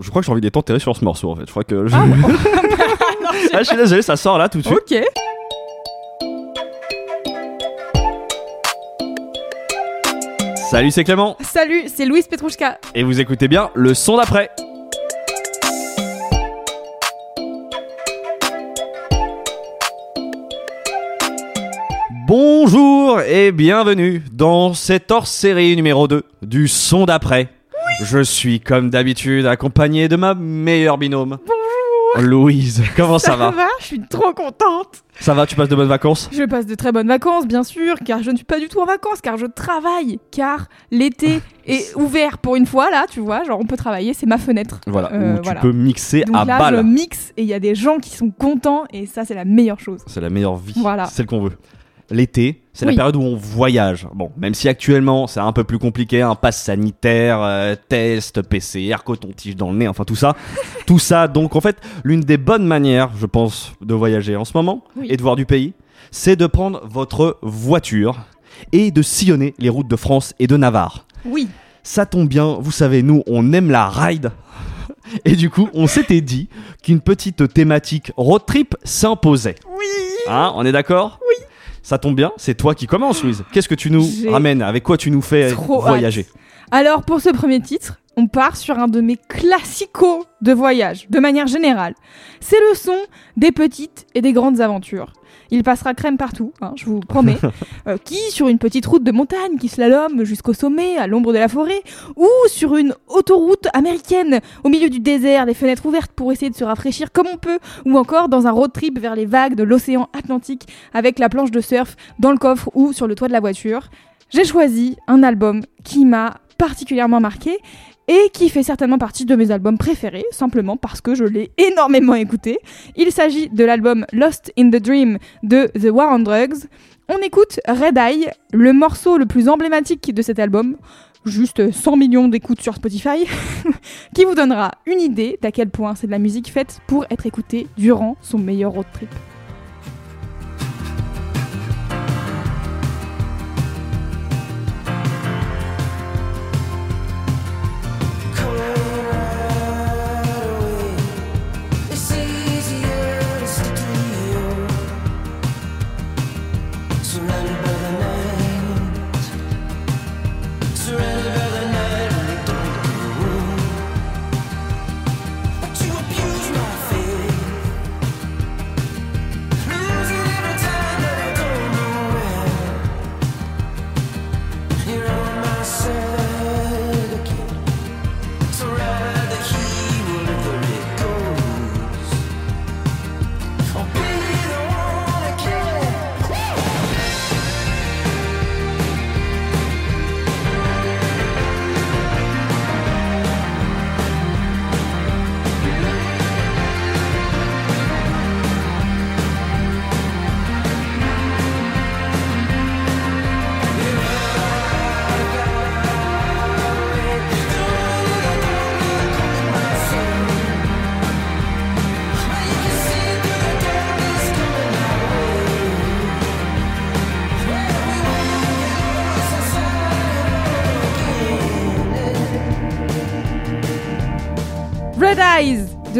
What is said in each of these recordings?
Je crois que j'ai envie d'être enterré sur ce morceau en fait. Je crois que. je- Ah, bon. Ah, je suis désolé, ça sort là tout de suite. ok. Salut, c'est Clément. Salut, c'est Louise Petrouchka. Et vous écoutez bien le son d'après. Bonjour et bienvenue dans cette hors-série numéro 2 du son d'après. Je suis comme d'habitude accompagné de ma meilleure binôme. Bonjour. Louise, comment ça, va Je suis trop contente. Ça va, tu passes de bonnes vacances? Je passe de très bonnes vacances, bien sûr, car je ne suis pas du tout en vacances, car je travaille, car l'été est ouvert pour une fois, là, tu vois, genre on peut travailler, c'est ma fenêtre. Voilà, Euh, où tu voilà. peux mixer Donc à là, balle. je mixe et il y a des gens qui sont contents, et ça, c'est la meilleure chose. C'est la meilleure vie. Voilà. Celle qu'on veut. L'été, c'est la période où on voyage. Bon, même si actuellement c'est un peu plus compliqué, un pass sanitaire, euh, test, PCR, coton-tige dans le nez, enfin tout ça. tout ça, donc en fait, l'une des bonnes manières, je pense, de voyager en ce moment Oui. et de voir du pays, c'est de prendre votre voiture et de sillonner les routes de France et de Navarre. Oui, Ça tombe bien, vous savez, nous, on aime la ride. Et du coup, on s'était dit qu'une petite thématique road trip s'imposait. oui. Hein, on est d'accord? Ça tombe bien, c'est toi qui commences, Louise. Qu'est-ce que tu nous ramènes Avec quoi tu nous fais Trop voyager Alors, pour ce premier titre, on part sur un de mes classicos de voyage, de manière générale. C'est le son des petites et des grandes aventures. Il passera crème partout, hein, je vous promets. Euh, qui sur une petite route de montagne qui slalome jusqu'au sommet, à l'ombre de la forêt, ou sur une autoroute américaine au milieu du désert, les fenêtres ouvertes pour essayer de se rafraîchir comme on peut, ou encore dans un road trip vers les vagues de l'océan Atlantique avec la planche de surf dans le coffre ou sur le toit de la voiture. J'ai choisi un album qui m'a particulièrement marqué et qui fait certainement partie de mes albums préférés, simplement parce que je l'ai énormément écouté. Il s'agit de l'album Lost in the Dream de The War on Drugs. On écoute Red Eye, le morceau le plus emblématique de cet album, juste 100 millions d'écoutes sur Spotify, qui vous donnera une idée d'à quel point c'est de la musique faite pour être écoutée durant son meilleur road trip.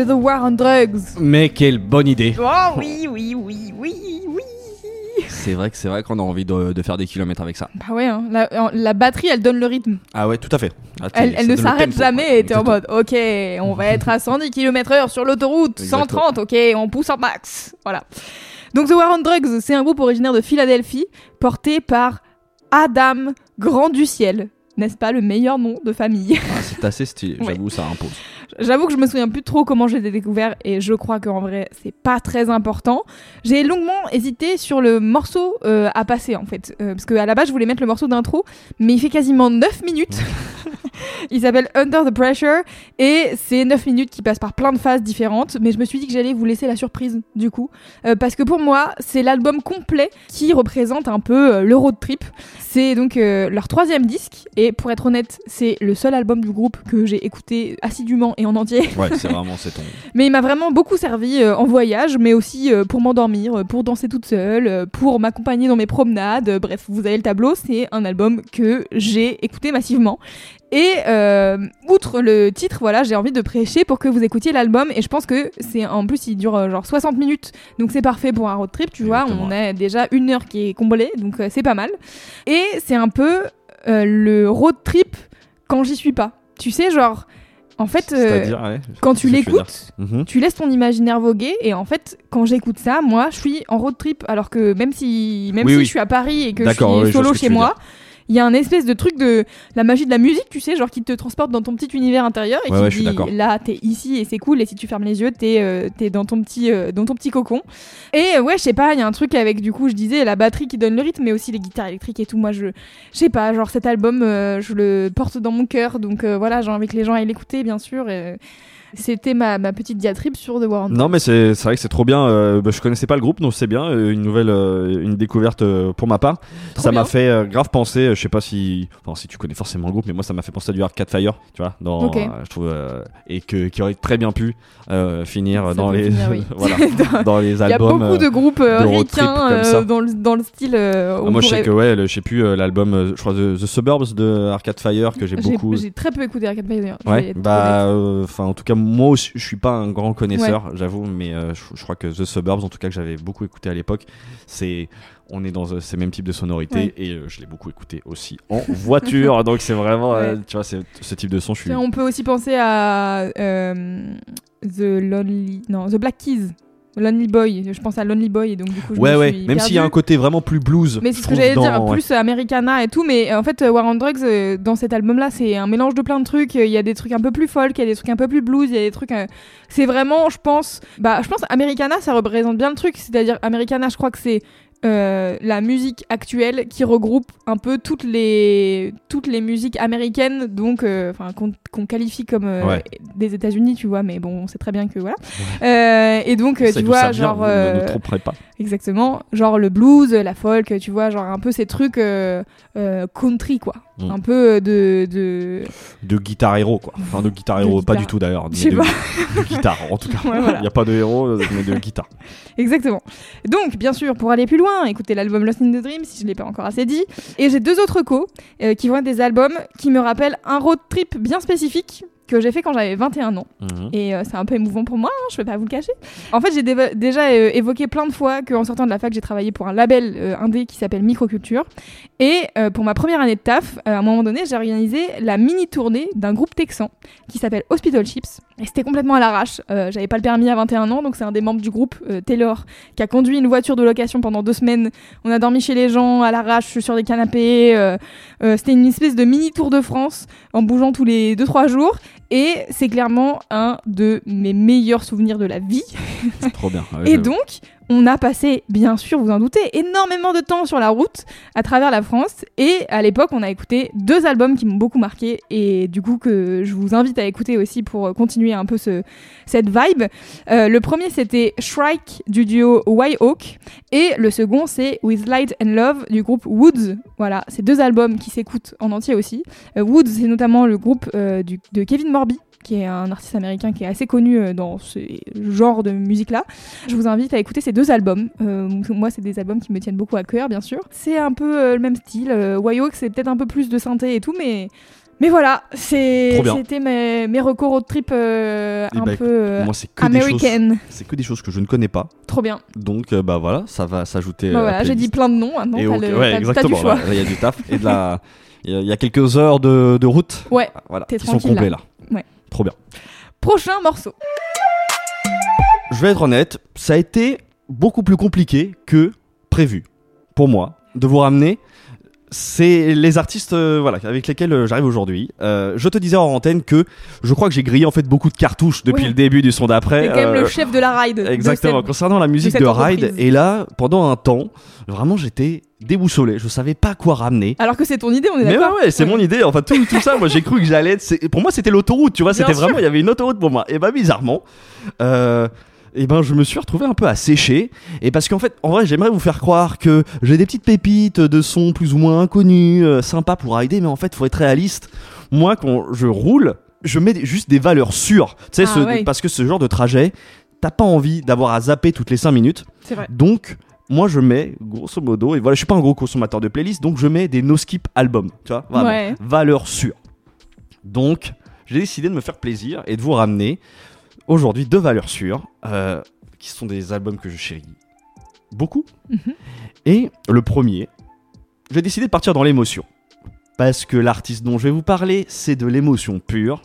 De The War on Drugs. Mais quelle bonne idée Oh oui, oui, oui, oui, oui. C'est vrai que c'est vrai qu'on a envie de, de faire des kilomètres avec ça. Bah ouais, hein, la, la batterie, elle donne le rythme. Ah ouais, tout à fait. Ah, Elle, ne s'arrête jamais et t'es en mode, ok, on va être à 110 km/h sur l'autoroute, Exactement. 130, ok, on pousse en max. Voilà. Donc The War on Drugs, c'est un groupe originaire de Philadelphie, porté par Adam Grand du Ciel. N'est-ce pas le meilleur nom de famille? Ah, c'est assez stylé, Ouais. j'avoue, ça impose. J'avoue que je me souviens plus trop comment j'ai découvert et je crois qu'en vrai c'est pas très important. J'ai longuement hésité sur le morceau euh, à passer en fait, Euh, parce qu'à la base je voulais mettre le morceau d'intro, mais il fait quasiment 9 minutes. Il s'appelle Under the Pressure et c'est 9 minutes qui passent par plein de phases différentes. Mais je me suis dit que j'allais vous laisser la surprise du coup. Euh, parce que pour moi, c'est l'album complet qui représente un peu euh, le road trip. C'est donc euh, leur troisième disque et pour être honnête, c'est le seul album du groupe que j'ai écouté assidûment et en entier. Ouais, c'est vraiment c'est ton. Mais il m'a vraiment beaucoup servi euh, en voyage, mais aussi pour m'endormir, pour danser toute seule, pour m'accompagner dans mes promenades. Bref, vous avez le tableau, c'est un album que j'ai écouté massivement. Et euh, outre le titre, voilà, j'ai envie de prêcher pour que vous écoutiez l'album. Et je pense que c'est en plus, il dure euh, genre 60 minutes, donc c'est parfait pour un road trip. Tu vois, Exactement. on a déjà une heure qui est comblée, donc euh, c'est pas mal. Et c'est un peu le road trip quand j'y suis pas. Tu sais, genre, en fait, euh, ouais, quand tu l'écoutes, Mhm. tu laisses ton imaginaire voguer et en fait quand j'écoute ça moi je suis en road trip alors que même si même Oui, si oui. je suis à Paris et que je suis solo chez moi il y a un espèce de truc de la magie de la musique tu sais genre qui te transporte dans ton petit univers intérieur et Ouais, qui ouais, te je suis dit là t'es ici et c'est cool et si tu fermes les yeux t'es euh, t'es dans ton petit euh, dans ton petit cocon. Et euh, ouais je sais pas il y a un truc avec du coup je disais la batterie qui donne le rythme mais aussi les guitares électriques et tout. Moi je je sais pas genre cet album euh, je le porte dans mon cœur donc euh, voilà j'ai envie que les gens aillent l'écouter bien sûr et, c'était ma, ma petite diatribe sur The War on Non mais c'est vrai que c'est trop bien. euh, bah, je connaissais pas le groupe donc c'est bien euh, une nouvelle euh, une découverte euh, pour ma part. Trop ça m'a fait grave penser. je sais pas si enfin si tu connais forcément le groupe mais moi ça m'a fait penser à du Arcade Fire tu vois dans Ok. euh, je trouve et que qui aurait très bien pu finir Ça dans les finir, oui. voilà Dans- dans les Il y a albums. beaucoup de groupes ricains dans, le, dans le style. ah, moi je sais que ouais je sais plus l'album je crois The, The Suburbs de Arcade Fire que j'ai beaucoup. J'ai très peu écouté Arcade Fire. Ouais, bah, enfin, en tout cas, moi aussi, je suis pas un grand connaisseur, j'avoue, mais euh, je, je crois que The Suburbs, en tout cas, que j'avais beaucoup écouté à l'époque, c'est, on est dans euh, ces mêmes types de sonorités Ouais. et euh, je l'ai beaucoup écouté aussi en voiture, donc c'est vraiment, Ouais. tu vois, ce type de son, je suis. On peut aussi penser à The Lonely, non, The Black Keys, Lonely Boy. Je pense à Lonely Boy et donc du coup je Ouais, me ouais, suis même s'il y a un côté vraiment plus blues. Mais c'est ce que j'allais dire, dans- plus Americana et tout, mais euh, en fait, euh, War on Drugs, euh, dans cet album-là, c'est un mélange de plein de trucs. Il y a des trucs un peu plus folk, il y a des trucs un peu plus blues, il y a des trucs. C'est vraiment, je pense, bah, je pense Americana, ça représente bien le truc. C'est-à-dire, Americana, je crois que c'est euh, la musique actuelle qui regroupe un peu toutes les toutes les musiques américaines, donc, euh, qu'on qualifie comme euh, Ouais. des États-Unis, tu vois. Mais bon, on sait très bien que voilà. Euh, et donc, tu vois, vient, genre. vous ne pas. Exactement, genre le blues, la folk, tu vois, genre un peu ces trucs country quoi, Mm. un peu de, de... De guitare héros, quoi. Enfin, de guitare De héros, pas du tout d'ailleurs. Mais de, pas. de guitare, en tout cas. Ouais, voilà. Il n'y a pas de héros, euh, mais de guitare. exactement. Donc bien sûr, pour aller plus loin, écoutez l'album Lost in the Dream si je l'ai pas encore assez dit. Et j'ai deux autres co euh, qui vont être des albums qui me rappellent un road trip bien spécifique que j'ai fait quand j'avais 21 ans. Mhm. Et euh, c'est un peu émouvant pour moi, hein, je vais pas vous le cacher. En fait, j'ai déjà euh, évoqué plein de fois qu'en sortant de la fac, j'ai travaillé pour un label euh, indé qui s'appelle Microculture. Et pour ma première année de taf, à un moment donné, j'ai organisé la mini tournée d'un groupe texan qui s'appelle Hospital Chips. Et c'était complètement à l'arrache. J'avais pas le permis à 21 ans, donc c'est un des membres du groupe, Taylor, qui a conduit une voiture de location pendant deux semaines. On a dormi chez les gens à l'arrache sur des canapés. c'était une espèce de mini tour de France en bougeant tous les 2-3 jours. Et c'est clairement un de mes meilleurs souvenirs de la vie. Trop bien. ouais, Et donc, on a passé, bien sûr, vous en doutez, énormément de temps sur la route à travers la France. Et à l'époque, on a écouté deux albums qui m'ont beaucoup marqué et du coup que je vous invite à écouter aussi pour continuer un peu ce, cette vibe. Euh, le premier, c'était Shrike du duo White Hawk et le second, c'est With Light and Love du groupe Woods. Voilà, c'est deux albums qui s'écoutent en entier aussi. Euh, Woods, c'est notamment le groupe euh, de Kevin Morby qui est un artiste américain qui est assez connu euh, dans ce genre de musique-là. Je vous invite à écouter ces deux albums. Euh, moi, c'est des albums qui me tiennent beaucoup à cœur, bien sûr. C'est un peu euh, le même style. Euh, c'est peut-être un peu plus de synthé et tout, mais mais voilà, c'était mes mes recours road trip euh, Eh un bah, peu euh, Moi, c'est que des choses. américaine. C'est que des choses que je ne connais pas. Trop bien. Donc, euh, bah voilà, ça va s'ajouter. Bah voilà, j'ai dit plein de noms maintenant. Et t'as ok, le- ouais, exactement. Il y a du taf et de la. Il y a- il y a quelques heures de, de route. Ouais, Voilà, qui sont complets là. là. Ouais. Trop bien. Prochain morceau. Je vais être honnête, ça a été beaucoup plus compliqué que prévu pour moi de vous ramener c'est les artistes euh, voilà avec lesquels euh, j'arrive aujourd'hui. Euh, je te disais en antenne que je crois que j'ai grillé en fait beaucoup de cartouches depuis le début du son d'après. C'est quand même Euh, le chef de la ride. de Exactement. cette- Concernant la musique de Ride, et là, pendant un temps, vraiment, j'étais déboussolé. Je savais pas quoi ramener. Alors que c'est ton idée, on est Mais ouais, d'accord ouais, c'est mon idée. Enfin, tout, tout ça, moi, j'ai cru que j'allais. Pour moi, c'était l'autoroute, tu vois. C'était vraiment, il y avait une autoroute pour moi. Et bah, bizarrement, euh, et ben, je me suis retrouvé un peu à sécher. Et parce qu'en fait, en vrai, j'aimerais vous faire croire que j'ai des petites pépites de sons plus ou moins inconnus, euh, sympas pour rider, mais en fait, faut être réaliste. Moi, quand je roule, je mets des- juste des valeurs sûres. Tu sais, Ah, parce que ce genre de trajet, t'as pas envie d'avoir à zapper toutes les 5 minutes. C'est vrai. Donc, moi, je mets, grosso modo, et voilà, je suis pas un gros consommateur de playlist, donc je mets des no-skip albums, tu vois, vraiment, Ouais. valeur sûre. Donc, j'ai décidé de me faire plaisir et de vous ramener aujourd'hui deux valeurs sûres, euh, qui sont des albums que je chéris beaucoup. Mhm. Et le premier, j'ai décidé de partir dans l'émotion. Parce que l'artiste dont je vais vous parler, c'est de l'émotion pure.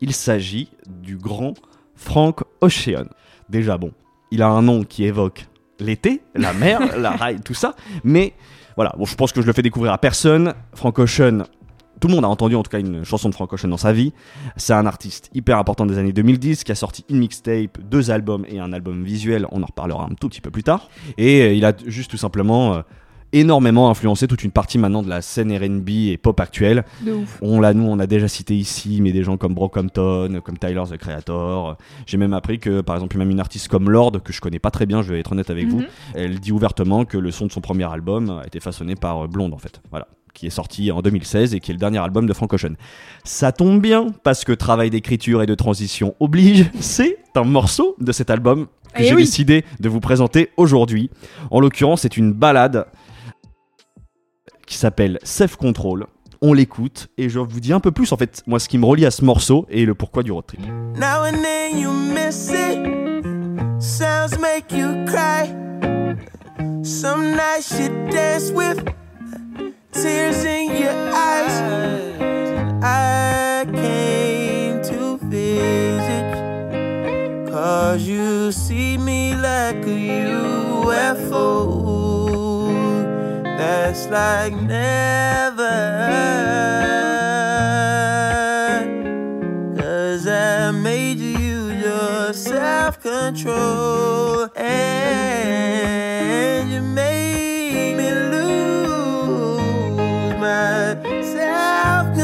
Il s'agit du grand Frank Ocean. Déjà bon, il a un nom qui évoque l'été, la mer, la rail, tout ça. Mais voilà, bon, je pense que je le fais découvrir à personne. Frank Ocean, tout le monde a entendu en tout cas une chanson de Frank Ocean dans sa vie. C'est un artiste hyper important des années 2010 qui a sorti une mixtape, deux albums et un album visuel. On en reparlera un tout petit peu plus tard. Et euh, il a juste tout simplement euh, énormément influencé toute une partie maintenant de la scène R&B et pop actuelle. De ouf. On l'a, nous, on a déjà cité ici, mais des gens comme Brockhampton, comme Tyler the Creator. J'ai même appris que, par exemple, même une artiste comme Lord, que je connais pas très bien, je vais être honnête avec vous, Mhm. elle dit ouvertement que le son de son premier album a été façonné par euh, Blonde, en fait. Voilà. Qui est sorti en 2016 et qui est le dernier album de Frank Ocean. Ça tombe bien, parce que travail d'écriture et de transition oblige, c'est un morceau de cet album que Eh j'ai oui. décidé de vous présenter aujourd'hui. En l'occurrence, c'est une balade qui s'appelle Self Control. On l'écoute et je vous dis un peu plus en fait moi ce qui me relie à ce morceau et le pourquoi du road trip. Now and then you miss it. Sounds make you cry. Some nights you dance with tears in your eyes. I came to visit. Cause you see me like a UFO. That's like never. Cause I made you your self control.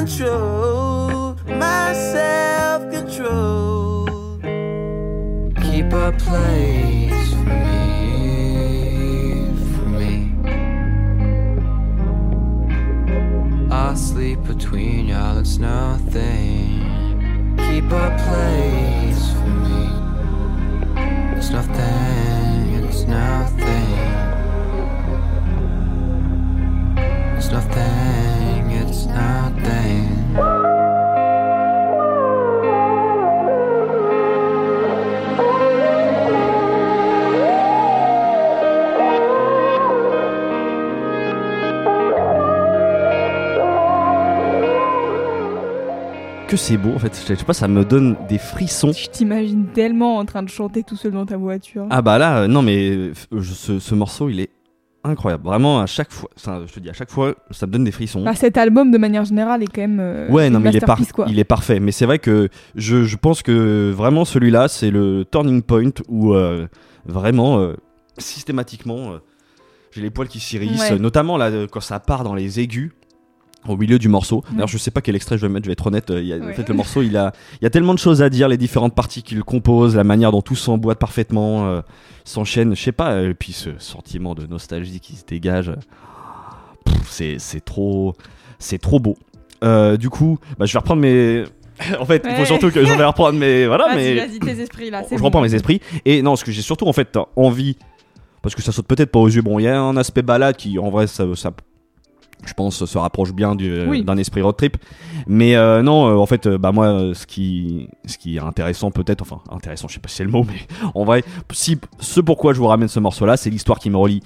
Control. My self control. Keep a place for me. For me. I'll sleep between y'all, it's nothing. Keep a place Que c'est beau en fait, je sais pas, ça me donne des frissons. Je t'imagine tellement en train de chanter tout seul dans ta voiture. Ah bah là, euh, non mais euh, je- ce, ce morceau il est incroyable. Vraiment à chaque fois, ça, je te dis à chaque fois, ça me donne des frissons. Bah, cet album, de manière générale, est quand même. euh, Ouais, une non, mais il est, par- masterpiece, quoi. il est parfait. Mais c'est vrai que je, je pense que vraiment celui-là, c'est le turning point où euh, vraiment, euh, systématiquement, euh, j'ai les poils qui Ouais. euh, notamment là, euh, quand ça part dans les aigus. Au milieu du morceau. D'ailleurs, je sais pas quel extrait je vais mettre, je vais être honnête. euh, il y a- En Ouais. fait, le morceau, il a, il y a tellement de choses à dire, les différentes parties qu'il compose, la manière dont tout s'emboîte parfaitement, euh, s'enchaîne, je sais pas, euh, et puis ce sentiment de nostalgie qui se dégage. c'est trop, c'est trop beau. Euh, du coup, bah, je vais reprendre mes. en fait, il faut Ouais. surtout que j'en vais reprendre mes. Voilà, mais vas-y, tes esprits là. je bon. reprends mes esprits. Et non, ce que j'ai surtout en fait envie, parce que ça saute peut-être pas aux yeux. Bon, il y a un aspect balade qui, en vrai, ça, ça- je pense, se rapproche bien du- Oui. d'un esprit road trip. Mais euh, non, euh, en fait, euh, bah moi, euh, ce qui, ce qui est intéressant peut-être, enfin intéressant, je sais pas si c'est le mot, mais en vrai, si ce pourquoi je vous ramène ce morceau-là, c'est l'histoire qui me relie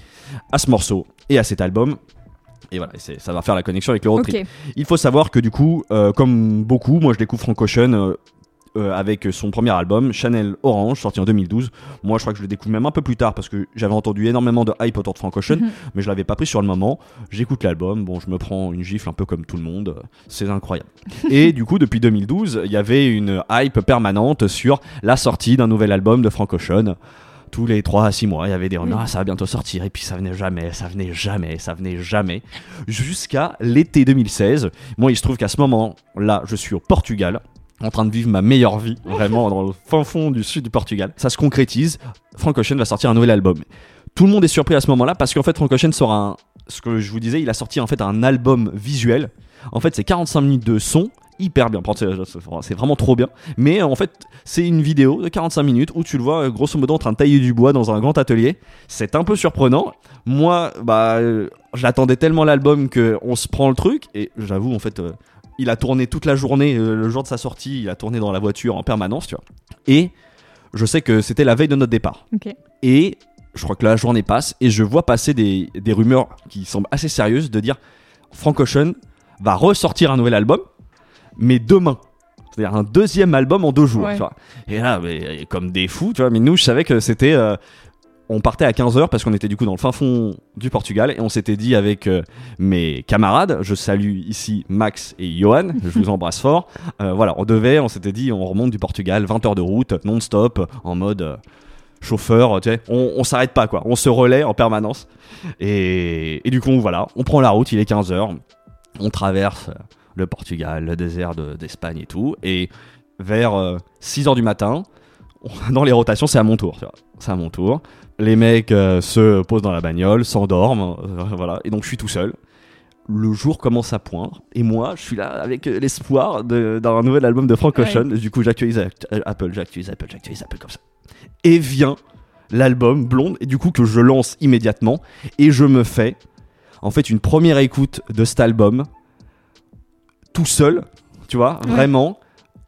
à ce morceau et à cet album. Et voilà, c'est- ça va faire la connexion avec le road trip. Il faut savoir que du coup, euh, comme beaucoup, moi je découvre Frank Ocean euh, avec son premier album, Chanel Orange, sorti en 2012. Moi, je crois que je le découvre même un peu plus tard parce que j'avais entendu énormément de hype autour de Frank Ocean, Mhm. mais je l'avais pas pris sur le moment. J'écoute l'album, bon, je me prends une gifle un peu comme tout le monde, c'est incroyable. Et du coup, depuis 2012, il y avait une hype permanente sur la sortie d'un nouvel album de Frank Ocean. Tous les 3 à 6 mois, il y avait des rumeurs, ah, ça va bientôt sortir, et puis ça venait jamais, ça venait jamais, ça venait jamais, jusqu'à l'été 2016. Moi, il se trouve qu'à ce moment-là, je suis au Portugal, en train de vivre ma meilleure vie, vraiment dans le fin fond du sud du Portugal. Ça se concrétise, Frank Ocean va sortir un nouvel album. Tout le monde est surpris à ce moment-là parce qu'en fait, Frank Ocean sort un. Ce que je vous disais, il a sorti en fait un album visuel. En fait, c'est 45 minutes de son, hyper bien. C'est vraiment trop bien. Mais en fait, c'est une vidéo de 45 minutes où tu le vois euh, grosso modo en train de tailler du bois dans un grand atelier. C'est un peu surprenant. Moi, bah, euh, j'attendais tellement l'album que on se prend le truc et j'avoue en fait. Il a tourné toute la journée, euh, le jour de sa sortie, il a tourné dans la voiture en permanence, tu vois. Et je sais que c'était la veille de notre départ. Et je crois que la journée passe et je vois passer des, des rumeurs qui semblent assez sérieuses de dire Frank Ocean va ressortir un nouvel album, mais demain. C'est-à-dire un deuxième album en deux jours. Ouais. tu vois. Et là, mais, comme des fous, tu vois. Mais nous, je savais que c'était. euh, on partait à 15h parce qu'on était du coup dans le fin fond du Portugal et on s'était dit avec euh, mes camarades, je salue ici Max et Johan, je vous embrasse fort. Euh, voilà, on devait, on s'était dit, on remonte du Portugal, 20 heures de route, non-stop, en mode euh, chauffeur, tu sais, on, on s'arrête pas quoi, on se relaie en permanence. Et, et du coup, voilà, on prend la route, il est 15h, on traverse le Portugal, le désert de- d'Espagne et tout, et vers 6h du matin, on- dans les rotations, c'est à mon tour, tu vois. c'est à mon tour. Les mecs euh, se posent dans la bagnole, s'endorment, euh, voilà, et donc je suis tout seul. Le jour commence à poindre, et moi, je suis là avec euh, l'espoir d'un nouvel album de Frank Ouais. Ocean. Du coup, j'actualise Act- Apple, j'actualise Apple, j'actualise Apple comme ça. Et vient l'album Blonde, et du coup que je lance immédiatement, et je me fais en fait une première écoute de cet album tout seul, tu vois, Ouais. vraiment.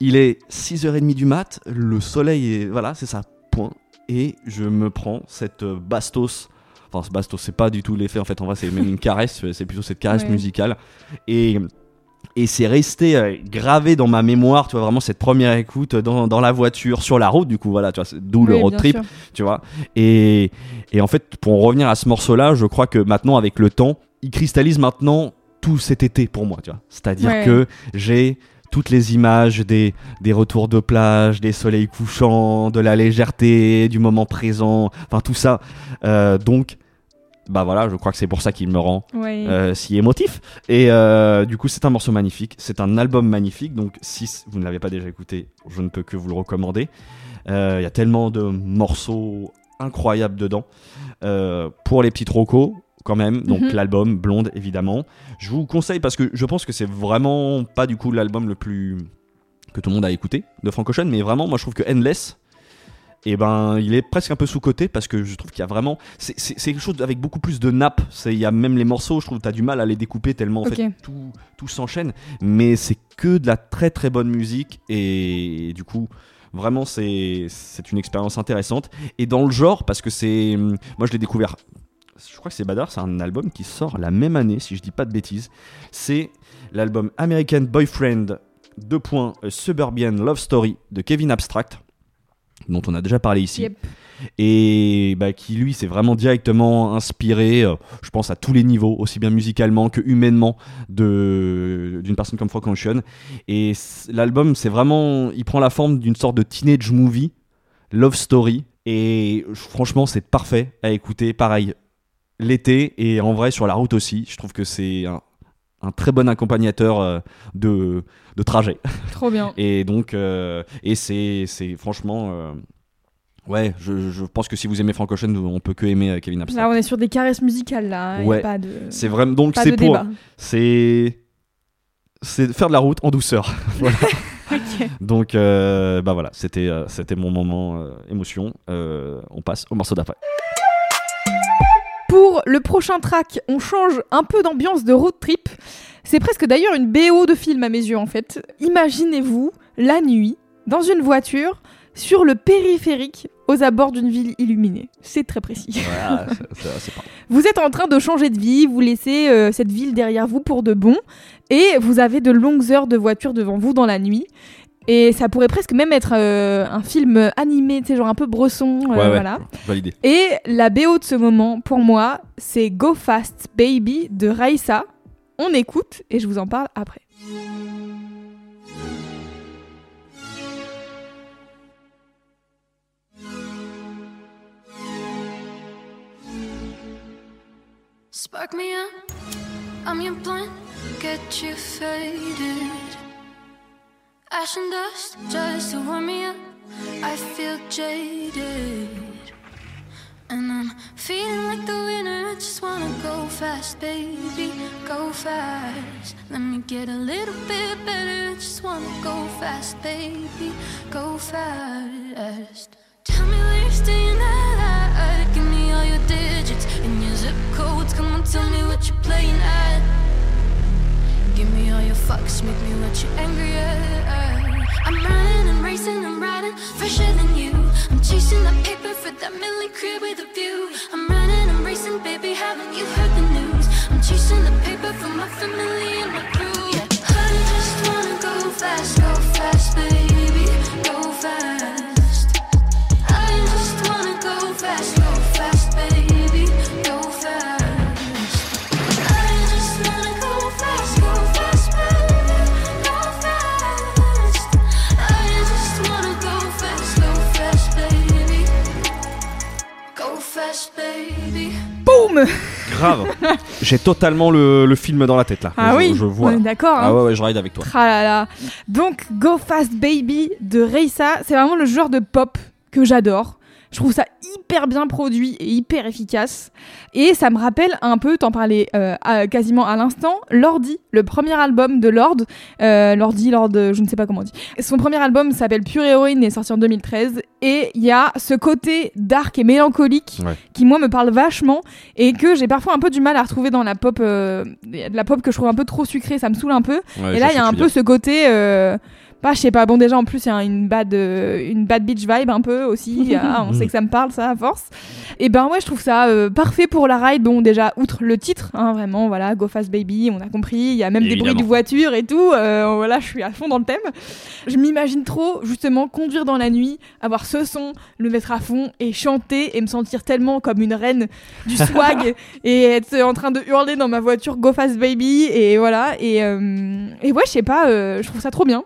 Il est 6h30 du mat, le soleil est. Voilà, c'est ça, point. Et je me prends cette euh, bastos. Enfin, ce bastos, c'est pas du tout l'effet, en fait, en vrai, c'est même une caresse, c'est plutôt cette caresse Ouais. musicale. Et. Et c'est resté euh, gravé dans ma mémoire, tu vois, vraiment cette première écoute dans, dans la voiture, sur la route, du coup, voilà, tu vois, c'est- d'où le road trip sûr. tu vois. Et, et en fait, pour en revenir à ce morceau-là, je crois que maintenant, avec le temps, il cristallise maintenant tout cet été pour moi, tu vois. C'est-à-dire Ouais. que j'ai toutes les images des, des retours de plage, des soleils couchants, de la légèreté, du moment présent, enfin tout ça. Euh, donc, bah voilà, je crois que c'est pour ça qu'il me rend Ouais. euh, si émotif. Et euh, du coup, c'est un morceau magnifique, c'est un album magnifique. Donc, si vous ne l'avez pas déjà écouté, je ne peux que vous le recommander. Euh, Il y a tellement de morceaux incroyables dedans. Euh, pour les petits trocos, quand même. Donc, Mhm. l'album Blonde, évidemment. Je vous conseille parce que je pense que c'est vraiment pas du coup l'album le plus que tout le monde a écouté de Frank Ocean, mais vraiment, moi, je trouve que Endless. Et ben, il est presque un peu sous côté parce que je trouve qu'il y a vraiment. C'est quelque chose avec beaucoup plus de nappes. C'est- Il y a même les morceaux, je trouve, t'as du mal à les découper tellement en fait tout, tout s'enchaîne. Mais c'est que de la très très bonne musique et, du coup, vraiment, c'est c'est une expérience intéressante. Et dans le genre, parce que c'est. Moi, je l'ai découvert. Je crois que c'est Badar, c'est un album qui sort la même année, si je dis pas de bêtises. C'est l'album American Boyfriend 2. A Suburban Love Story de Kevin Abstract, dont on a déjà parlé ici Yep. et bah, qui lui s'est vraiment directement inspiré, euh, je pense à tous les niveaux, aussi bien musicalement que humainement, d'une personne comme Frank Ocean. Et l'album, c'est vraiment, il prend la forme d'une sorte de teenage movie, love story, et franchement, c'est parfait à écouter. Pareil, l'été et en vrai sur la route aussi. Je trouve que c'est un, un très bon accompagnateur euh, de, de trajet. Trop bien. Et donc, euh, et c'est, c'est franchement, euh, ouais, je, je pense que si vous aimez Frank Ocean, on peut que aimer Kevin Abstract. Là, on est sur des caresses musicales, là. hein, Ouais. pas de, C'est vraiment, donc pas c'est de pour, c'est, c'est faire de la route en douceur. voilà. Donc, bah voilà, c'était, c'était mon moment émotion. On passe au morceau d'après. Pour le prochain track, on change un peu d'ambiance de road trip. C'est presque d'ailleurs une BO de film à mes yeux en fait. Imaginez-vous la nuit dans une voiture sur le périphérique aux abords d'une ville illuminée. C'est très précis. Pas- Vous êtes en train de changer de vie, vous laissez euh, cette ville derrière vous pour de bon, et vous avez de longues heures de voiture devant vous dans la nuit. Et ça pourrait presque même être euh, un film animé, tu sais, genre un peu bresson. euh, Ouais, ouais. Voilà. Validé. Et la BO de ce moment, pour moi, c'est Go Fast Baby de Raissa. On écoute et je vous en parle après. Spark me up, I'm your blunt, get you faded. Ash and dust, just to warm me up. I feel jaded. And I'm feeling like the winner. I just wanna go fast, baby, go fast. Let me get a little bit better. I just wanna go fast, baby, go fast. Tell me where you're staying at. Give me all your digits and your zip codes. Come on, tell me what you're playing at. Give me all your fucks, make me what you're angry at. I'm running and racing I'm riding, fresher than you. I'm chasing that paper for that milli crib with a view. I'm running and racing, baby, haven't you heard the news? I'm chasing the paper for my family Grave. J'ai totalement le, le film dans la tête là. Ah je, oui, Je vois. d'accord. hein. Ah ouais, ouais, je ride avec toi. Là. Donc, Go Fast Baby de Reisa, c'est vraiment le genre de pop que j'adore. Je trouve ça hyper bien produit et hyper efficace. Et ça me rappelle un peu, t'en parlais euh, à- quasiment à l'instant, Lordi, le premier album de Lord. Euh, Lordi, Lord, euh, je ne sais pas comment on dit. Son premier album s'appelle Pure Héroïne et est sorti en 2013. Et il y a ce côté dark et mélancolique Ouais. qui, moi, me parle vachement et que j'ai parfois un peu du mal à retrouver dans la pop, euh, de la pop que je trouve un peu trop sucrée, ça me saoule un peu. Ouais, Et là, il y a un peu dire. ce côté. Bah, je sais pas, bon, déjà en plus, il y a une bad, euh, une bad bitch vibe un peu aussi. Ah, on sait que ça me parle, ça, à force. Et ben, ouais, je trouve ça euh, parfait pour la ride. Bon, déjà, outre le titre, hein, vraiment, voilà, Go Fast Baby, on a compris. Il y a même des bruits de voiture et tout. euh, voilà, je suis à fond dans le thème. Je m'imagine trop, justement, conduire dans la nuit, avoir ce son, le mettre à fond et chanter et me sentir tellement comme une reine du swag et être en train de hurler dans ma voiture Go Fast Baby et voilà et, euh, et ouais je sais pas je trouve ça trop bien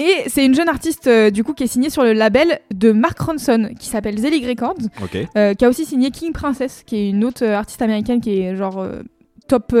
et c'est une jeune artiste euh, du coup qui est signée sur le label de Mark Ronson qui s'appelle Zelig Records euh, qui a aussi signé King Princess qui est une autre euh, artiste américaine qui est genre top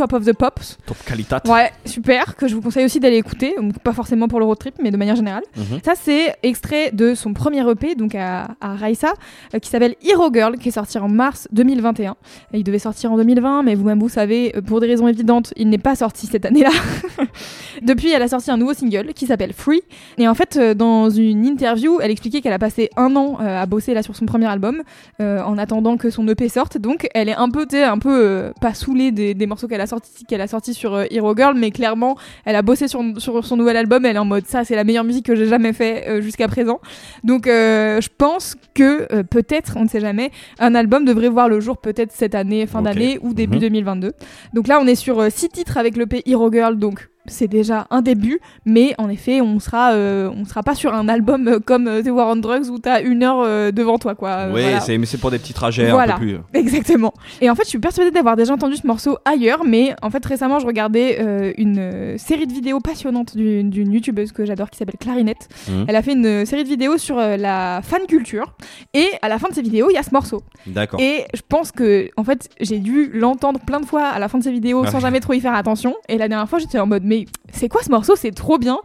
top of the pops Top qualitat. ouais super que je vous conseille aussi d'aller écouter donc pas forcément pour le road trip mais de manière générale Mhm. ça, c'est extrait de son premier EP, donc à, à Raissa, euh, qui s'appelle Hero Girl, qui est sorti en mars 2021. Et il devait sortir en 2020, mais vous-même, vous savez, euh, pour des raisons évidentes, il n'est pas sorti cette année-là. Depuis, elle a sorti un nouveau single qui s'appelle Free. Et en fait, euh, dans une interview, elle expliquait qu'elle a passé un an euh, à bosser là sur son premier album, en attendant que son EP sorte. Donc, elle est un peu, un peu pas saoulée des, des morceaux qu'elle a qu'elle a sorti sur euh, Hero Girl, mais clairement, elle a bossé sur, sur son nouvel album. Elle est en mode ça, c'est la meilleure musique que j'ai jamais fait euh, jusqu'à présent. Donc, euh, je pense que peut-être, on ne sait jamais, un album devrait voir le jour peut-être cette année, fin d'année ou début Mhm. 2022. Donc là, on est sur six titres avec le P Hero Girl, donc c'est déjà un début, mais en effet, on sera, euh, on sera pas sur un album euh, comme euh, The War on Drugs où t'as une heure euh, devant toi, quoi. Voilà. c'est mais c'est pour des petits trajets Voilà. un peu plus. Exactement. Et en fait, je suis persuadée d'avoir déjà entendu ce morceau ailleurs, mais en fait, récemment, je regardais une série de vidéos passionnantes d'une d'une youtubeuse que j'adore qui s'appelle Clarinette. Mhm. Elle a fait une série de vidéos sur la fan culture, et à la fin de ces vidéos, il y a ce morceau. D'accord. Et je pense que, en fait, j'ai dû l'entendre plein de fois à la fin de ces vidéos sans Ouais. jamais trop y faire attention. Et la dernière fois, j'étais en mode, mais c'est quoi ce morceau? C'est trop bien.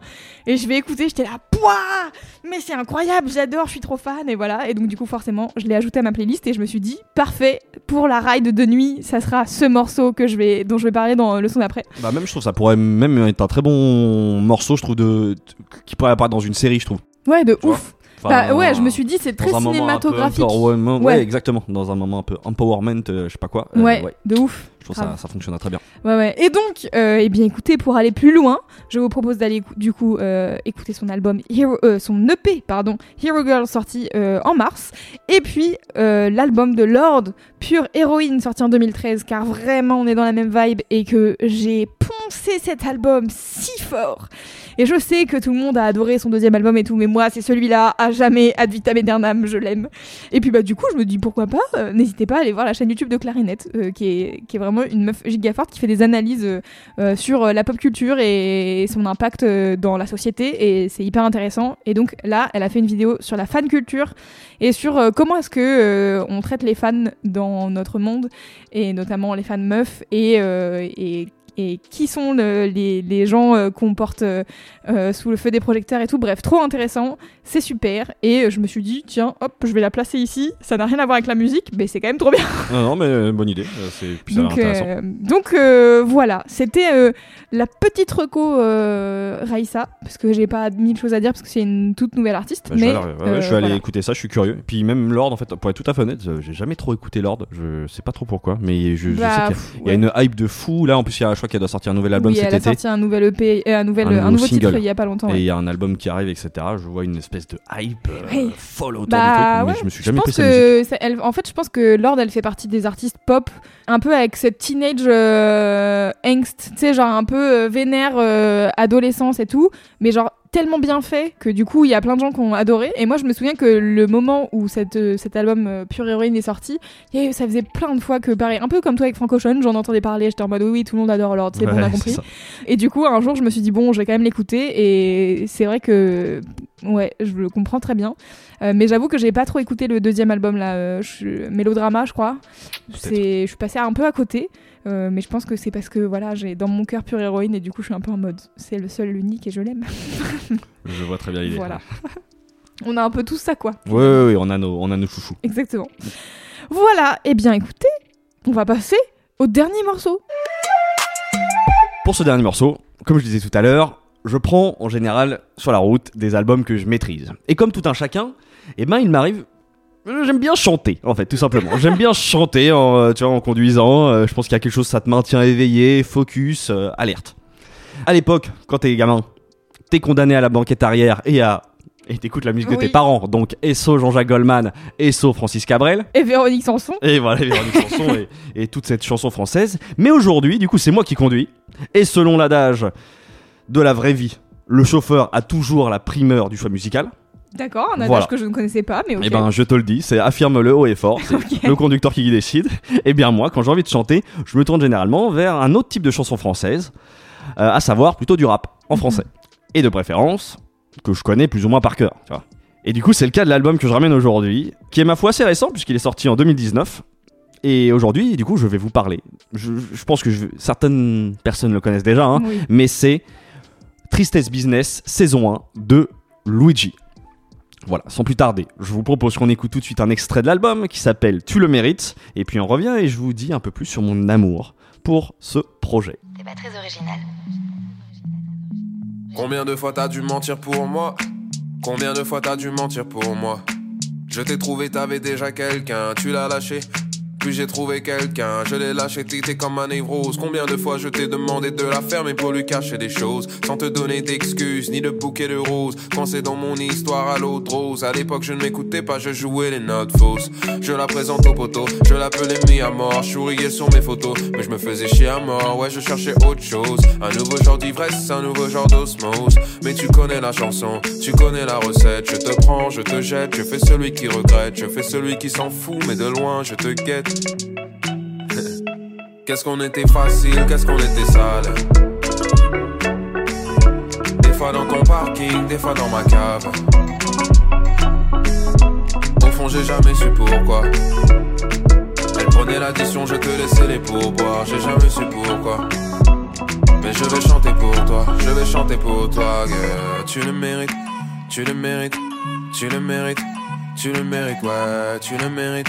Et je vais écouter, j'étais là, Pouah mais c'est incroyable, j'adore, je suis trop fan. Et voilà. Et donc, du coup, forcément, je l'ai ajouté à ma playlist et je me suis dit, parfait, pour la ride de nuit, ça sera ce morceau que je vais, dont je vais parler dans le son d'après. Bah même je trouve ça pourrait même être un très bon morceau, je trouve de qui pourrait apparaître dans une série, je trouve. Ouais, de Tu ouf. Enfin, Bah, ouais, je me suis dit, c'est très dans un moment un peu cinématographique. ouais. exactement. Dans un moment un peu empowerment, euh, je sais pas quoi. Euh, ouais, de ouf. Je trouve Grave. ça, ça fonctionne très bien. Ouais, ouais. Et donc, euh, eh bien, écoutez, pour aller plus loin, je vous propose d'aller du coup euh, écouter son album, Hero, euh, son EP, pardon, Hero Girl, sorti en mars, et puis l'album de Lord, Pure Héroïne, sorti en 2013, car vraiment on est dans la même vibe et que j'ai défoncé cet album si fort. Et je sais que tout le monde a adoré son deuxième album et tout, mais moi, c'est celui-là, à jamais, ad vitam aeternam, je l'aime. Et puis bah du coup, je me dis pourquoi pas, n'hésitez pas à aller voir la chaîne YouTube de Clarinette, qui, est, qui est vraiment une meuf giga forte, qui fait des analyses euh, euh, sur euh, la pop culture et son impact dans la société, et c'est hyper intéressant. Et donc là, elle a fait une vidéo sur la fan culture et sur comment est-ce que on traite les fans dans notre monde, et notamment les fans meufs, et, et et qui sont le- les, les gens euh, qu'on porte euh, euh, sous le feu des projecteurs et tout. Bref, trop intéressant, c'est super. Et je me suis dit, tiens, hop, je vais la placer ici. Ça n'a rien à voir avec la musique, mais c'est quand même trop bien. Non, non, mais bonne idée. C'est Donc, intéressant. euh, donc euh, voilà, c'était euh, la petite reco Raïssa, parce que j'ai pas mille choses à dire, parce que c'est une toute nouvelle artiste. Bah, je vais mais aller- ouais, ouais, je vais aller voilà. écouter ça, je suis curieux. Puis même Lord, en fait, pour être tout à fait honnête, j'ai jamais trop écouté Lord. Je sais pas trop pourquoi, mais je, je Bah, sais qu'il y a- y une hype de fou. Là, en plus, il y a, crois qu'elle doit sortir un nouvel album Oui, cet elle a été. sorti un nouvel EP, euh, un, nouvel, Un un, nouveau nouveau titre single. il y a pas longtemps. Et il y a un album qui arrive, etc. Je vois une espèce de hype euh, Oui. folle autour Bah, du truc, mais ouais, je me suis jamais pris que ça- elle- en fait, je pense que Lord, elle fait partie des artistes pop, un peu avec cette teenage euh, angst, tu sais, genre un peu euh, vénère, euh, adolescence et tout, mais genre tellement bien fait que du coup, il y a plein de gens qui ont adoré. Et moi, je me souviens que le moment où cette, euh, cet album euh, Pure Héroïne est sorti, ça faisait plein de fois que pareil, un peu comme toi avec Frank Ocean, j'en entendais parler, j'étais en mode oui, oui, tout le monde adore Lord, c'est bon, on a compris. Et du coup, un jour, je me suis dit, bon, je vais quand même l'écouter. Et c'est vrai que, ouais, je le comprends très bien. Euh, mais j'avoue que j'ai pas trop écouté le deuxième album, là, euh, je- Mélodrama, je crois. C'est, je suis passée un peu à côté. Euh, mais je pense que c'est parce que, voilà, j'ai dans mon cœur pure héroïne. Et du coup, je suis un peu en mode, c'est le seul, l'unique et je l'aime. Je vois très bien l'idée. Voilà. On a un peu tout ça, quoi. Ouais, ouais, ouais, on a nos, on a nos chouchous. Exactement. Voilà. Eh bien, écoutez, on va passer au dernier morceau. Pour ce dernier morceau, comme je disais tout à l'heure, je prends en général sur la route des albums que je maîtrise. Et comme tout un chacun, eh ben il m'arrive. euh, J'aime bien chanter, en fait, tout simplement. J'aime bien chanter en, euh, tu vois, en conduisant. Euh, je pense qu'il y a quelque chose, ça te maintient éveillé, focus, euh, alerte. À l'époque, quand t'es gamin, t'es condamné à la banquette arrière et à. Et t'écoutes la musique de tes parents, donc Esso Jean-Jacques Goldman, Esso Francis Cabrel. Et Véronique Sanson. Et voilà, Véronique Sanson et, et toute cette chanson française. Mais aujourd'hui, du coup, c'est moi qui conduis. Et selon l'adage de la vraie vie, le chauffeur a toujours la primeur du choix musical. D'accord, un adage Voilà. que je ne connaissais pas, mais ok. Et ben, je te le dis, c'est affirme-le haut et fort. C'est le conducteur qui décide. Et bien, moi, quand j'ai envie de chanter, je me tourne généralement vers un autre type de chanson française, euh, à savoir plutôt du rap en français. Et de préférence, que je connais plus ou moins par cœur, tu vois. Et du coup, c'est le cas de l'album que je ramène aujourd'hui, qui est ma foi assez récent, puisqu'il est sorti en 2019. Et aujourd'hui, du coup, je vais vous parler. Je, je pense que je- certaines personnes le connaissent déjà, hein, Oui. mais c'est Tristesse Business, saison 1 de Luigi. Voilà, sans plus tarder, je vous propose qu'on écoute tout de suite un extrait de l'album qui s'appelle Tu le mérites, et puis on revient et je vous dis un peu plus sur mon amour pour ce projet. T'es pas très original. Combien de fois t'as dû mentir pour moi? Combien de fois t'as dû mentir pour moi? Je t'ai trouvé, t'avais déjà quelqu'un, tu l'as lâché. J'ai trouvé quelqu'un, je l'ai lâché, t'étais comme un névrose. Combien de fois je t'ai demandé de la fermer pour lui cacher des choses, sans te donner d'excuses ni de bouquet de roses. Quand c'est dans mon histoire à l'autre rose, à l'époque je ne m'écoutais pas, je jouais les notes fausses. Je la présente au poteau, je l'appelais mis à mort, je sur mes photos, mais je me faisais chier à mort. Ouais, je cherchais autre chose, un nouveau genre d'ivresse, un nouveau genre d'osmose. Mais tu connais la chanson, tu connais la recette. Je te prends, je te jette, je fais celui qui regrette, je fais celui qui s'en fout, mais de loin je te guette. Qu'est-ce qu'on était facile, qu'est-ce qu'on était sale? Des fois dans ton parking, des fois dans ma cave. Au fond, j'ai jamais su pourquoi. Elle prenait l'addition, je te laissais les pourboires. J'ai jamais su pourquoi. Mais je vais chanter pour toi, je vais chanter pour toi, girl. Tu le mérites, tu le mérites, tu le mérites, tu le mérites, ouais, tu le mérites,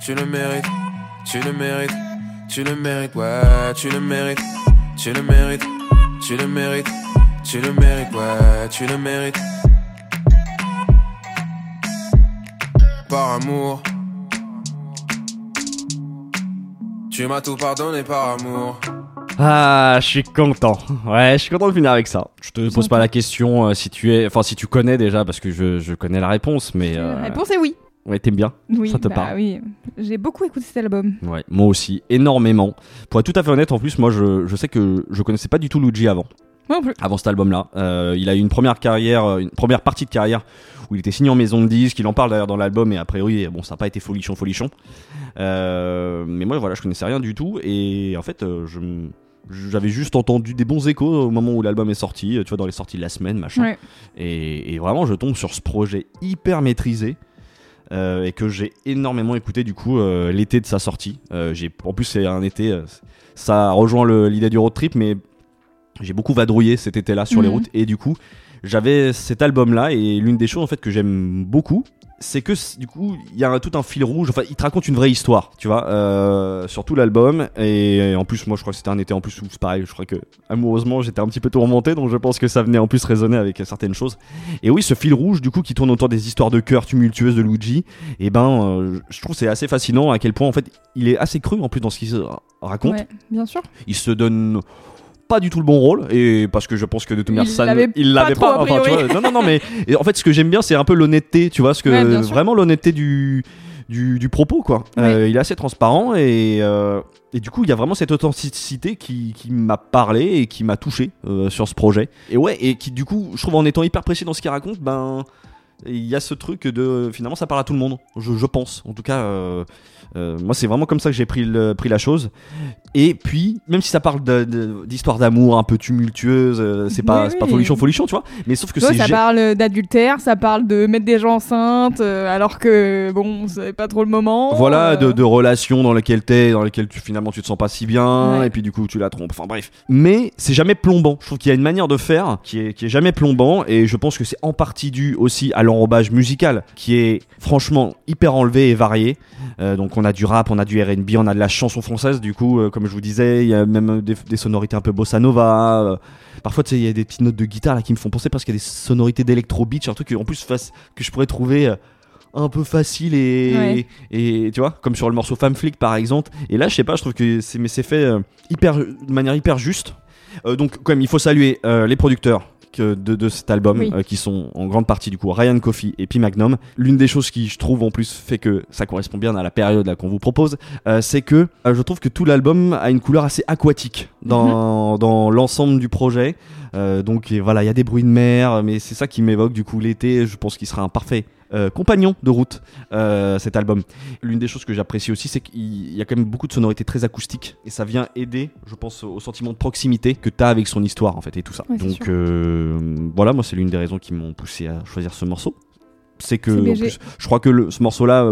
tu le mérites, tu le mérites, tu le mérites, ouais, tu le mérites, tu le mérites, tu le mérites, tu le mérites, ouais, tu le mérites. Par amour. Tu m'as tout pardonné par amour. Ah, je suis content. Ouais, je suis content de finir avec ça. Je te pose pas la question euh, si tu es, enfin si tu connais déjà parce que je, je connais la réponse, mais euh, La réponse est oui. Ouais, t'aimes bien Oui, Ça te bah parle oui. J'ai beaucoup écouté cet album. Ouais, moi aussi, énormément. Pour être tout à fait honnête, en plus, moi, je, je sais que je connaissais pas du tout Luigi avant, Moi non plus. avant cet album-là. Euh, il a eu une première carrière, euh, une première partie de carrière où il était signé en maison de disques. Il en parle d'ailleurs dans l'album, et a priori, bon, ça n'a pas été folichon, folichon. Euh, mais moi, voilà, je connaissais rien du tout, et en fait, euh, je J'avais juste entendu des bons échos au moment où l'album est sorti, tu vois, dans les sorties de la semaine, machin. Ouais. Et, et vraiment, je tombe sur ce projet hyper maîtrisé euh, et que j'ai énormément écouté du coup euh, l'été de sa sortie. Euh, j'ai, en plus, c'est un été, ça rejoint l'idée du road trip, mais j'ai beaucoup vadrouillé cet été-là sur les Mhm. routes et du coup, j'avais cet album-là et l'une des choses en fait que j'aime beaucoup. C'est que du coup, il y a un- tout un fil rouge. Enfin, il te raconte une vraie histoire, tu vois, euh, sur tout l'album. Et en plus, moi, je crois que c'était un été en plus où c'est pareil. Je crois que amoureusement, j'étais un petit peu tourmenté, donc je pense que ça venait en plus résonner avec certaines choses. Et oui, ce fil rouge, du coup, qui tourne autour des histoires de cœur tumultueuses de Luigi, et ben, euh, je trouve c'est assez fascinant à quel point, en fait, il est assez cru en plus dans ce qu'il raconte. Ouais, bien sûr. Il se donne pas du tout le bon rôle et parce que je pense que de toute Il manière ça l'avait il pas l'avait pas. a enfin, tu priori. vois, non non non mais et en fait ce que j'aime bien c'est un peu l'honnêteté tu vois ce que Ouais, vraiment l'honnêteté du du, du propos quoi. Euh, il est assez transparent et euh, et du coup il y a vraiment cette authenticité qui, qui m'a parlé et qui m'a touché euh, sur ce projet. Et ouais et qui du coup je trouve en étant hyper précis dans ce qu'il raconte ben il y a ce truc de finalement ça parle à tout le monde je, je pense. En tout cas euh, euh, moi c'est vraiment comme ça que j'ai pris, le- pris la chose et puis même si ça parle d'histoire d'amour un peu tumultueuse euh, c'est pas, Oui, c'est pas oui. folichon folichon tu vois mais sauf que Ouais, c'est ça parle d'adultère, ça parle de mettre des gens enceintes, euh, alors que bon, c'est pas trop le moment. voilà euh, de, de relations dans lesquelles t'es dans lesquelles tu finalement tu te sens pas si bien Ouais. et puis du coup tu la trompes enfin bref mais c'est jamais plombant je trouve qu'il y a une manière de faire qui est, qui est jamais plombant et je pense que c'est en partie dû aussi à l'enrobage musical qui est franchement hyper enlevé et varié donc on a du rap on a du R&B on a de la chanson française du coup euh, comme je vous disais il y a même des, des sonorités un peu bossa nova euh, parfois tu sais il y a des petites notes de guitare là qui me font penser parce qu'il y a des sonorités d'électro beach un truc que, en plus que je pourrais trouver euh, un peu facile et, Ouais. et tu vois comme sur le morceau Femme Flick par exemple. Et là je sais pas je trouve que c'est mais c'est fait euh, hyper de manière hyper juste. Euh, donc quand même il faut saluer euh, les producteurs que de, de cet album Oui. euh, qui sont en grande partie du coup Ryan Coffey et P Magnum. L'une des choses qui je trouve en plus fait que ça correspond bien à la période là qu'on vous propose euh, c'est que euh, je trouve que tout l'album a une couleur assez aquatique dans, dans l'ensemble du projet. Euh, donc et voilà il y a des bruits de mer mais c'est ça qui m'évoque du coup l'été je pense qu'il sera un parfait euh, compagnon de route euh, cet album. L'une des choses que j'apprécie aussi c'est qu'il y a quand même beaucoup de sonorités très acoustiques. Et ça vient aider je pense au sentiment de proximité que tu as avec son histoire en fait et tout ça. Ouais, donc euh, voilà moi c'est l'une des raisons qui m'ont poussé à choisir ce morceau. C'est que en plus, je crois que le- ce morceau là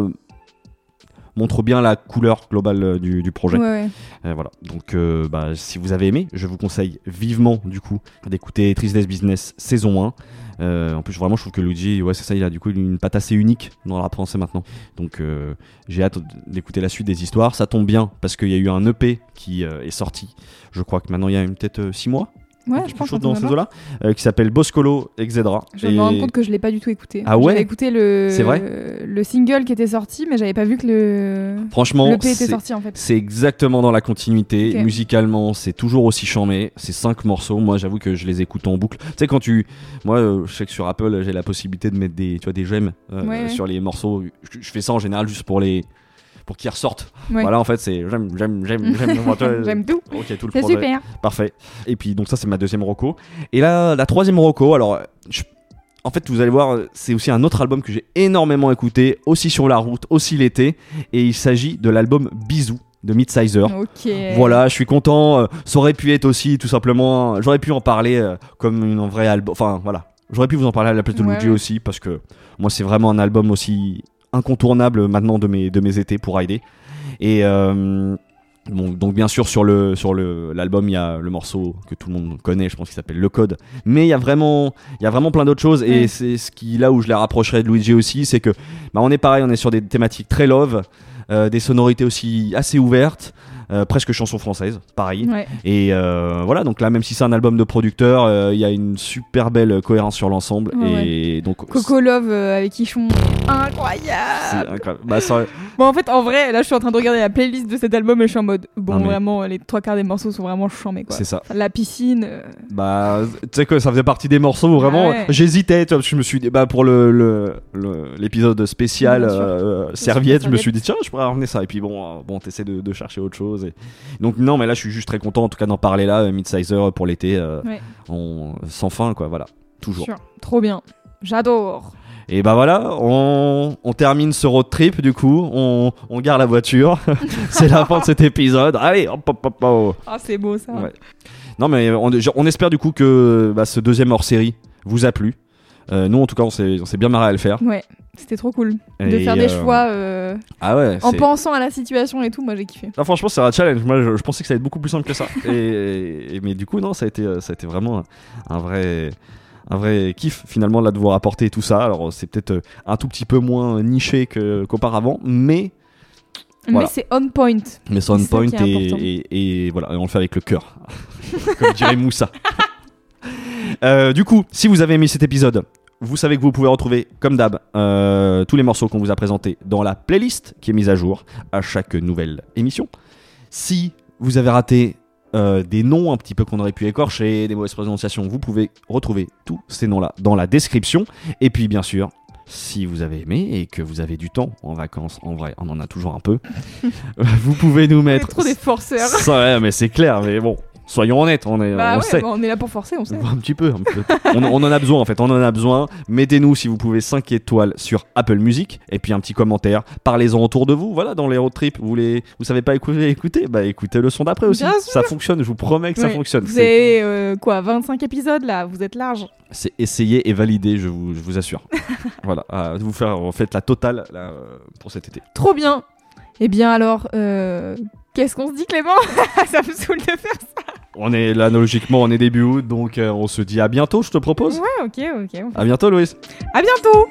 montre bien la couleur globale du, du projet. Ouais, ouais. euh, voilà. Donc, euh, bah, si vous avez aimé, je vous conseille vivement, du coup, d'écouter Tristesse Business saison 1. Euh, en plus, vraiment, je trouve que Luigi, ouais, c'est ça, il a du coup une patte assez unique dans le rap français maintenant. Donc, euh, j'ai hâte d'écouter la suite des histoires. Ça tombe bien parce qu'il y a eu un EP qui euh, est sorti. Je crois que maintenant il y a peut-être 6 mois, Ouais, quelque je pense chose dans ces eaux-là, euh, qui s'appelle Boscolo Exedra. Je me rends compte que je l'ai pas du tout écouté. Ah ouais J'avais écouté le, C'est vrai le single qui était sorti, mais j'avais pas vu que le, Franchement, le P était sorti en fait. C'est exactement dans la continuité. Musicalement, c'est toujours aussi charmé. C'est cinq morceaux. Moi, j'avoue que je les écoute en boucle. Tu sais, quand tu. Moi, euh, je sais que sur Apple, j'ai la possibilité de mettre des, tu vois, des j'aime euh, ouais. sur les morceaux. Je, je fais ça en général juste pour les. Pour qu'ils ressortent. Voilà, en fait, c'est j'aime, j'aime, j'aime, j'aime. Tout. Ok, tout le C'est projet. super. Parfait. Et puis, donc, ça, c'est ma deuxième roco. Et là, la troisième roco, alors. je- En fait, vous allez voir, c'est aussi un autre album que j'ai énormément écouté, aussi sur la route, aussi l'été. Et il s'agit de l'album Bisous de Midsizer. Ok. Voilà, je suis content. euh, Ça aurait pu être aussi tout simplement. J'aurais pu en parler euh, comme une vraie album. Enfin, voilà. J'aurais pu vous en parler à la place de Ouais, Luigi ouais. aussi parce que moi, c'est vraiment un album aussi incontournable maintenant de mes, de mes étés pour rider. Et. euh, Bon, donc bien sûr sur le sur le l'album il y a le morceau que tout le monde connaît je pense qu'il s'appelle le code mais il y a vraiment il y a vraiment plein d'autres choses et c'est ce qui là où je les rapprocherais de Luigi aussi c'est que bah, on est pareil on est sur des thématiques très love euh, des sonorités aussi assez ouvertes euh, presque chanson française pareil Ouais. et euh, voilà, donc là, même si c'est un album de producteur, euh, il y a une super belle cohérence sur l'ensemble. Ouais, et donc, Coco Love avec Ichon. Incroyable. incroyable. Bah, ça, Bon, en fait, en vrai, là, je suis en train de regarder la playlist de cet album et je suis en mode, bon, Non, mais- vraiment, les trois quarts des morceaux sont vraiment chambés, quoi. C'est ça. La piscine. euh, Bah, tu sais que ça faisait partie des morceaux où vraiment Ah ouais. j'hésitais. tu vois, Je me suis dit, bah, pour le le- le- l'épisode spécial Bien sûr. euh, serviette, je me serviette. suis dit, tiens, je pourrais ramener ça. Et puis bon, euh, bon t'essaies de, de chercher autre chose. Et... Donc, non, mais là, je suis juste très content en tout cas d'en parler là, euh, Midsizer pour l'été. euh, Ouais. on- Sans fin, quoi, voilà. Toujours. sûr. Trop bien. J'adore. Et bah voilà, on, on termine ce road trip du coup, on, on garde la voiture. C'est la fin de cet épisode. Allez, hop, hop, hop, hop. Ah, c'est beau ça. Ouais. Non mais on, on espère du coup que bah, ce deuxième hors-série vous a plu. Euh, nous en tout cas on s'est bien marré à le faire. Ouais, c'était trop cool. de faire des euh, choix euh, Ah ouais. en pensant à la situation et tout, moi j'ai kiffé. Ah, franchement c'est un challenge. Moi je, je pensais que ça allait être beaucoup plus simple que ça. et, et- mais du coup non ça a été euh, ça a été vraiment un vrai un vrai kiff finalement là de vous rapporter tout ça. Alors c'est peut-être euh, un tout petit peu moins niché que- qu'auparavant, mais Voilà. Mais c'est on point. mais c'est on point et, important. et- et voilà, et on le fait avec le cœur, comme dirait Moussa. Euh, du coup, si vous avez aimé cet épisode, vous savez que vous pouvez retrouver, comme d'hab, euh, tous les morceaux qu'on vous a présentés dans la playlist qui est mise à jour à chaque nouvelle émission. Si vous avez raté euh, des noms un petit peu qu'on aurait pu écorcher, des mauvaises prononciations, vous pouvez retrouver tous ces noms-là dans la description. Et puis, bien sûr, si vous avez aimé et que vous avez du temps en vacances, en vrai, on en a toujours un peu, vous pouvez nous mettre. trop des forceurs. Ça, ouais, mais c'est clair, mais bon, soyons honnêtes, on, est, Bah on ouais, sait. bah, on est là pour forcer, on sait. Un petit peu, un petit peu. on, on en a besoin en fait, on en a besoin. Mettez-nous si vous pouvez 5 étoiles sur Apple Music et puis un petit commentaire. Parlez-en autour de vous. Voilà, dans les road trips, vous voulez, vous savez pas écouter, écouter, bah écoutez le son d'après aussi. Bien sûr. Ça fonctionne, je vous promets que ça fonctionne. Vous C'est- avez euh, quoi, 25 épisodes là, vous êtes large. C'est essayé et validé, je vous, je vous assure. voilà, vous faire en fait la totale là, euh, pour cet été. Trop bien. Eh bien alors, euh, qu'est-ce qu'on se dit Clément? Ça me saoule de faire ça. On est là, logiquement, on est début août, donc euh, on se dit à bientôt, je te propose. Ouais, ok, ok. on fait- À bientôt, Louis. À bientôt